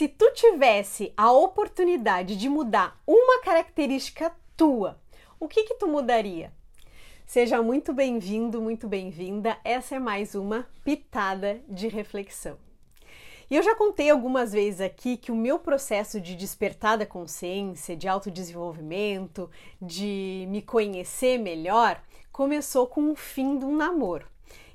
Se tu tivesse a oportunidade de mudar uma característica tua, o que que tu mudaria? Seja muito bem-vindo, muito bem-vinda. Essa é mais uma pitada de reflexão. E eu já contei algumas vezes aqui que o meu processo de despertar da consciência, de autodesenvolvimento, de me conhecer melhor, começou com o fim de um namoro.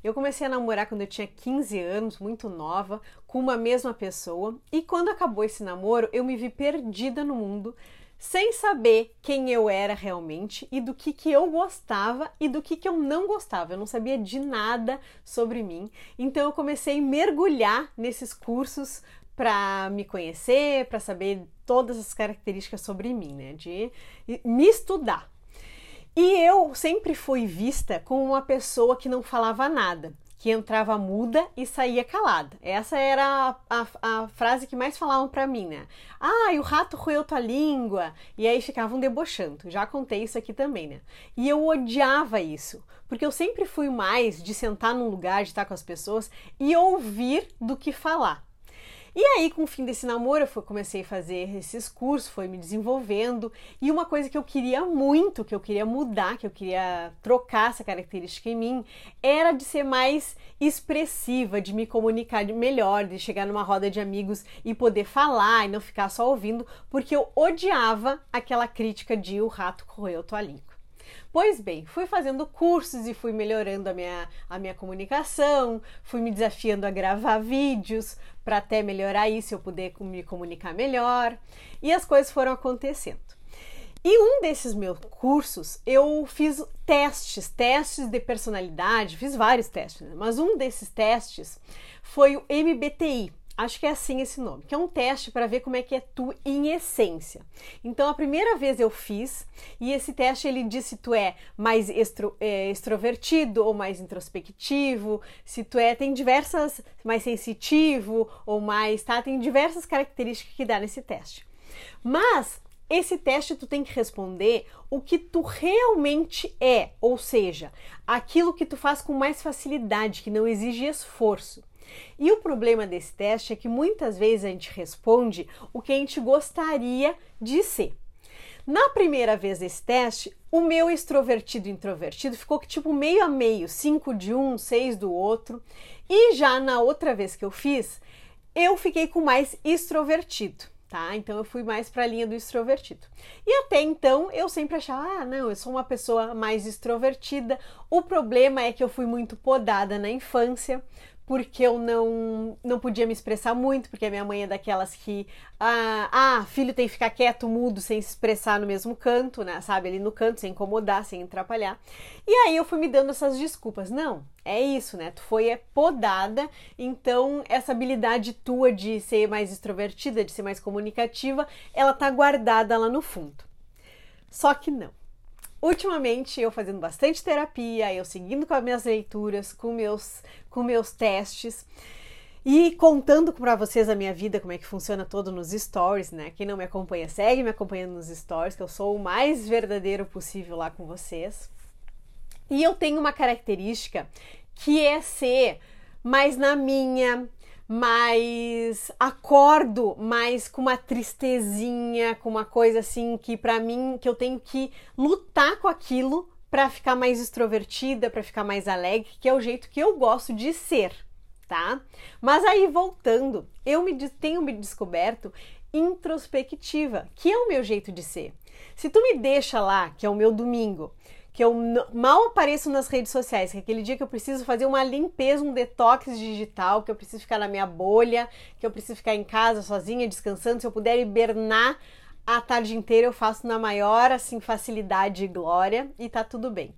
Eu comecei a namorar quando eu tinha 15 anos, muito nova, com uma mesma pessoa, e quando acabou esse namoro, eu me vi perdida no mundo, sem saber quem eu era realmente e do que, que eu gostava e do que, que eu não gostava. Eu não sabia de nada sobre mim. Então eu comecei a mergulhar nesses cursos para me conhecer, para saber todas as características sobre mim, né? De me estudar. E eu sempre fui vista como uma pessoa que não falava nada, que entrava muda e saía calada. Essa era a, a, a frase que mais falavam para mim, né? Ah, e o rato roeu tua língua. E aí ficavam debochando. Já contei isso aqui também, né? E eu odiava isso, porque eu sempre fui mais de sentar num lugar, de estar com as pessoas e ouvir do que falar. E aí, com o fim desse namoro, eu comecei a fazer esses cursos, foi me desenvolvendo. E uma coisa que eu queria muito, que eu queria mudar, que eu queria trocar essa característica em mim, era de ser mais expressiva, de me comunicar melhor, de chegar numa roda de amigos e poder falar e não ficar só ouvindo, porque eu odiava aquela crítica de o rato correu tua língua. Pois bem, fui fazendo cursos e fui melhorando a minha, a minha comunicação, fui me desafiando a gravar vídeos para até melhorar isso, eu poder me comunicar melhor, e as coisas foram acontecendo. E um desses meus cursos eu fiz testes, testes de personalidade, fiz vários testes, né? mas um desses testes foi o MBTI, Acho que é assim esse nome, que é um teste para ver como é que é tu em essência. Então, a primeira vez eu fiz e esse teste ele diz se tu é mais extro, é, extrovertido ou mais introspectivo, se tu é tem diversas mais sensitivo ou mais, tá? Tem diversas características que dá nesse teste. Mas esse teste tu tem que responder o que tu realmente é, ou seja, aquilo que tu faz com mais facilidade, que não exige esforço. E o problema desse teste é que muitas vezes a gente responde o que a gente gostaria de ser. Na primeira vez desse teste, o meu extrovertido e introvertido ficou tipo meio a meio, 5 de um, 6 do outro. E já na outra vez que eu fiz, eu fiquei com mais extrovertido, tá? Então eu fui mais para a linha do extrovertido. E até então eu sempre achava, ah, não, eu sou uma pessoa mais extrovertida. O problema é que eu fui muito podada na infância, porque eu não, não podia me expressar muito, porque a minha mãe é daquelas que, ah, ah, filho tem que ficar quieto, mudo, sem se expressar no mesmo canto, né? Sabe, ali no canto, sem incomodar, sem atrapalhar. E aí eu fui me dando essas desculpas. Não, é isso, né? Tu foi é, podada, então essa habilidade tua de ser mais extrovertida, de ser mais comunicativa, ela tá guardada lá no fundo. Só que não. Ultimamente eu fazendo bastante terapia, eu seguindo com as minhas leituras, com meus, com meus testes e contando para vocês a minha vida, como é que funciona todo nos stories, né? Quem não me acompanha, segue me acompanhando nos stories, que eu sou o mais verdadeiro possível lá com vocês. E eu tenho uma característica que é ser mais na minha, mas acordo mais com uma tristezinha, com uma coisa assim que para mim que eu tenho que lutar com aquilo para ficar mais extrovertida, para ficar mais alegre, que é o jeito que eu gosto de ser, tá? Mas aí voltando, eu me tenho me descoberto introspectiva, que é o meu jeito de ser. Se tu me deixa lá, que é o meu domingo, que eu mal apareço nas redes sociais, que é aquele dia que eu preciso fazer uma limpeza, um detox digital, que eu preciso ficar na minha bolha, que eu preciso ficar em casa sozinha, descansando, se eu puder hibernar a tarde inteira, eu faço na maior assim facilidade e glória e tá tudo bem.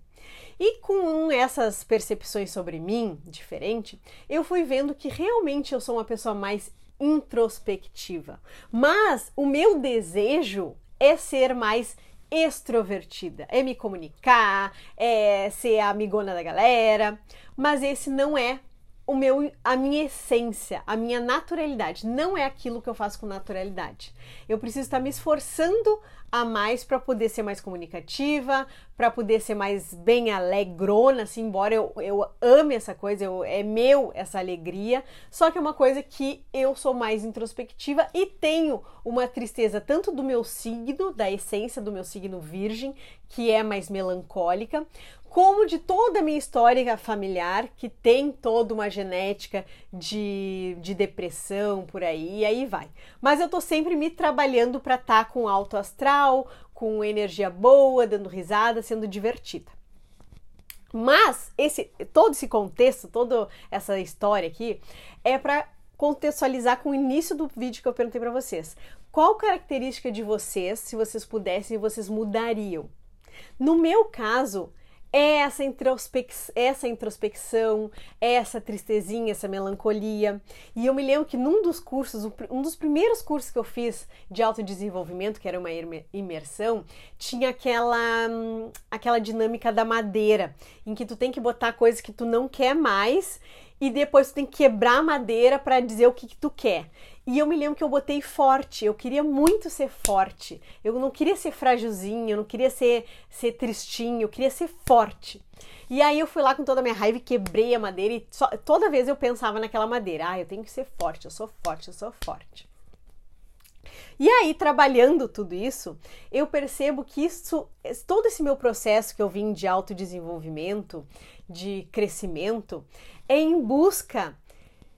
E com essas percepções sobre mim, diferente, eu fui vendo que realmente eu sou uma pessoa mais introspectiva. Mas o meu desejo é ser mais extrovertida, é me comunicar, é ser a amigona da galera, mas esse não é o meu, a minha essência, a minha naturalidade. Não é aquilo que eu faço com naturalidade. Eu preciso estar me esforçando a mais para poder ser mais comunicativa, para poder ser mais bem alegrona, assim, embora eu, eu ame essa coisa, eu, é meu essa alegria, só que é uma coisa que eu sou mais introspectiva e tenho uma tristeza tanto do meu signo, da essência do meu signo virgem, que é mais melancólica, como de toda a minha história familiar, que tem toda uma genética de, de depressão por aí, e aí vai. Mas eu tô sempre me trabalhando para estar tá com alto astral, com energia boa, dando risada, sendo divertida. Mas esse todo esse contexto, toda essa história aqui é para contextualizar com o início do vídeo que eu perguntei para vocês. Qual característica de vocês, se vocês pudessem, vocês mudariam? No meu caso, essa, introspec essa introspecção, essa tristezinha, essa melancolia. E eu me lembro que num dos cursos, um dos primeiros cursos que eu fiz de autodesenvolvimento, que era uma imersão, tinha aquela, hum, aquela dinâmica da madeira, em que tu tem que botar coisas que tu não quer mais e depois tu tem que quebrar a madeira para dizer o que, que tu quer. E eu me lembro que eu botei forte, eu queria muito ser forte. Eu não queria ser frágilzinho, eu não queria ser, ser tristinho, eu queria ser forte. E aí eu fui lá com toda a minha raiva e quebrei a madeira e só, toda vez eu pensava naquela madeira. Ah, eu tenho que ser forte, eu sou forte, eu sou forte. E aí, trabalhando tudo isso, eu percebo que isso, todo esse meu processo que eu vim de autodesenvolvimento, de crescimento, é em busca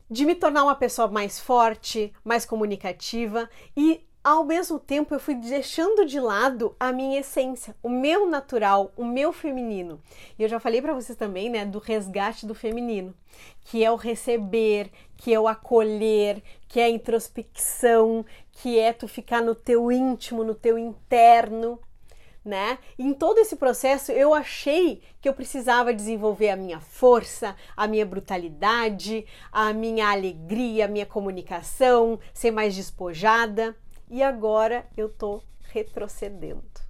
de me tornar uma pessoa mais forte, mais comunicativa e ao mesmo tempo eu fui deixando de lado a minha essência, o meu natural, o meu feminino. E eu já falei para vocês também, né, do resgate do feminino, que é o receber, que é o acolher, que é a introspecção, que é tu ficar no teu íntimo, no teu interno, né? Em todo esse processo eu achei que eu precisava desenvolver a minha força, a minha brutalidade, a minha alegria, a minha comunicação, ser mais despojada. E agora eu tô retrocedendo.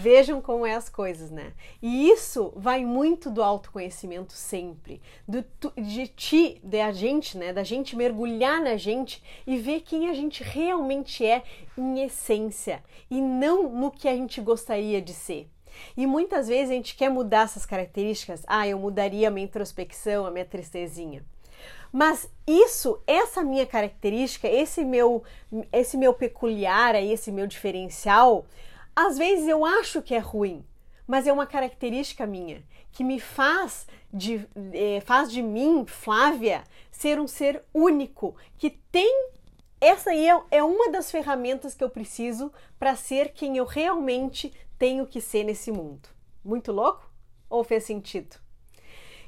Vejam como é as coisas, né? E isso vai muito do autoconhecimento sempre, do, de ti, da gente, né? Da gente mergulhar na gente e ver quem a gente realmente é em essência e não no que a gente gostaria de ser. E muitas vezes a gente quer mudar essas características. Ah, eu mudaria a minha introspecção, a minha tristezinha. Mas isso, essa minha característica, esse meu, esse meu peculiar, esse meu diferencial, às vezes eu acho que é ruim, mas é uma característica minha que me faz de, é, faz de mim, Flávia, ser um ser único, que tem. Essa aí é, é uma das ferramentas que eu preciso para ser quem eu realmente tenho que ser nesse mundo. Muito louco? Ou fez sentido?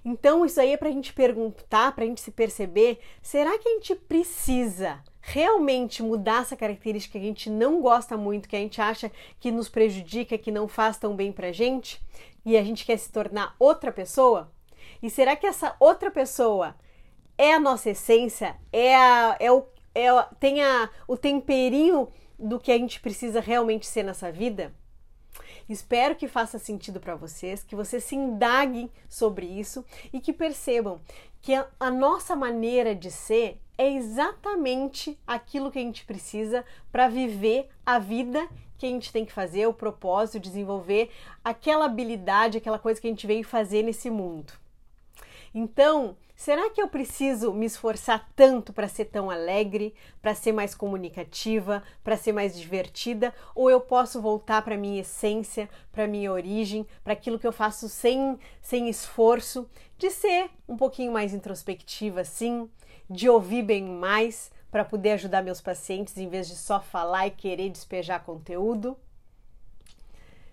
Então, isso aí é para a gente perguntar, para a gente se perceber: será que a gente precisa realmente mudar essa característica que a gente não gosta muito, que a gente acha que nos prejudica, que não faz tão bem pra gente, e a gente quer se tornar outra pessoa? E será que essa outra pessoa é a nossa essência? É, a, é o, é, tem a, o temperinho do que a gente precisa realmente ser nessa vida? Espero que faça sentido para vocês, que vocês se indaguem sobre isso e que percebam que a, a nossa maneira de ser é exatamente aquilo que a gente precisa para viver a vida que a gente tem que fazer, o propósito, desenvolver aquela habilidade, aquela coisa que a gente veio fazer nesse mundo. Então, será que eu preciso me esforçar tanto para ser tão alegre, para ser mais comunicativa, para ser mais divertida, ou eu posso voltar para minha essência, para minha origem, para aquilo que eu faço sem sem esforço, de ser um pouquinho mais introspectiva, sim, de ouvir bem mais para poder ajudar meus pacientes em vez de só falar e querer despejar conteúdo?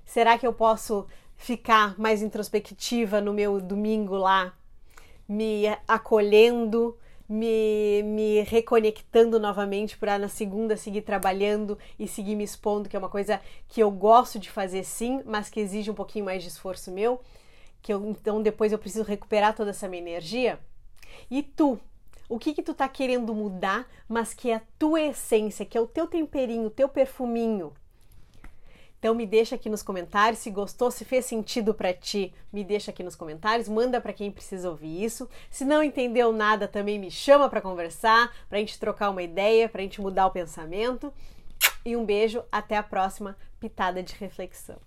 Será que eu posso ficar mais introspectiva no meu domingo lá me acolhendo, me, me reconectando novamente para na segunda seguir trabalhando e seguir me expondo, que é uma coisa que eu gosto de fazer sim, mas que exige um pouquinho mais de esforço meu, que eu, então depois eu preciso recuperar toda essa minha energia. E tu, o que que tu tá querendo mudar, mas que é a tua essência, que é o teu temperinho, o teu perfuminho, Então me deixa aqui nos comentários se gostou, se fez sentido para ti, me deixa aqui nos comentários, manda para quem precisa ouvir isso. Se não entendeu nada, também me chama para conversar, para a gente trocar uma ideia, para a gente mudar o pensamento. E um beijo, até a próxima pitada de reflexão.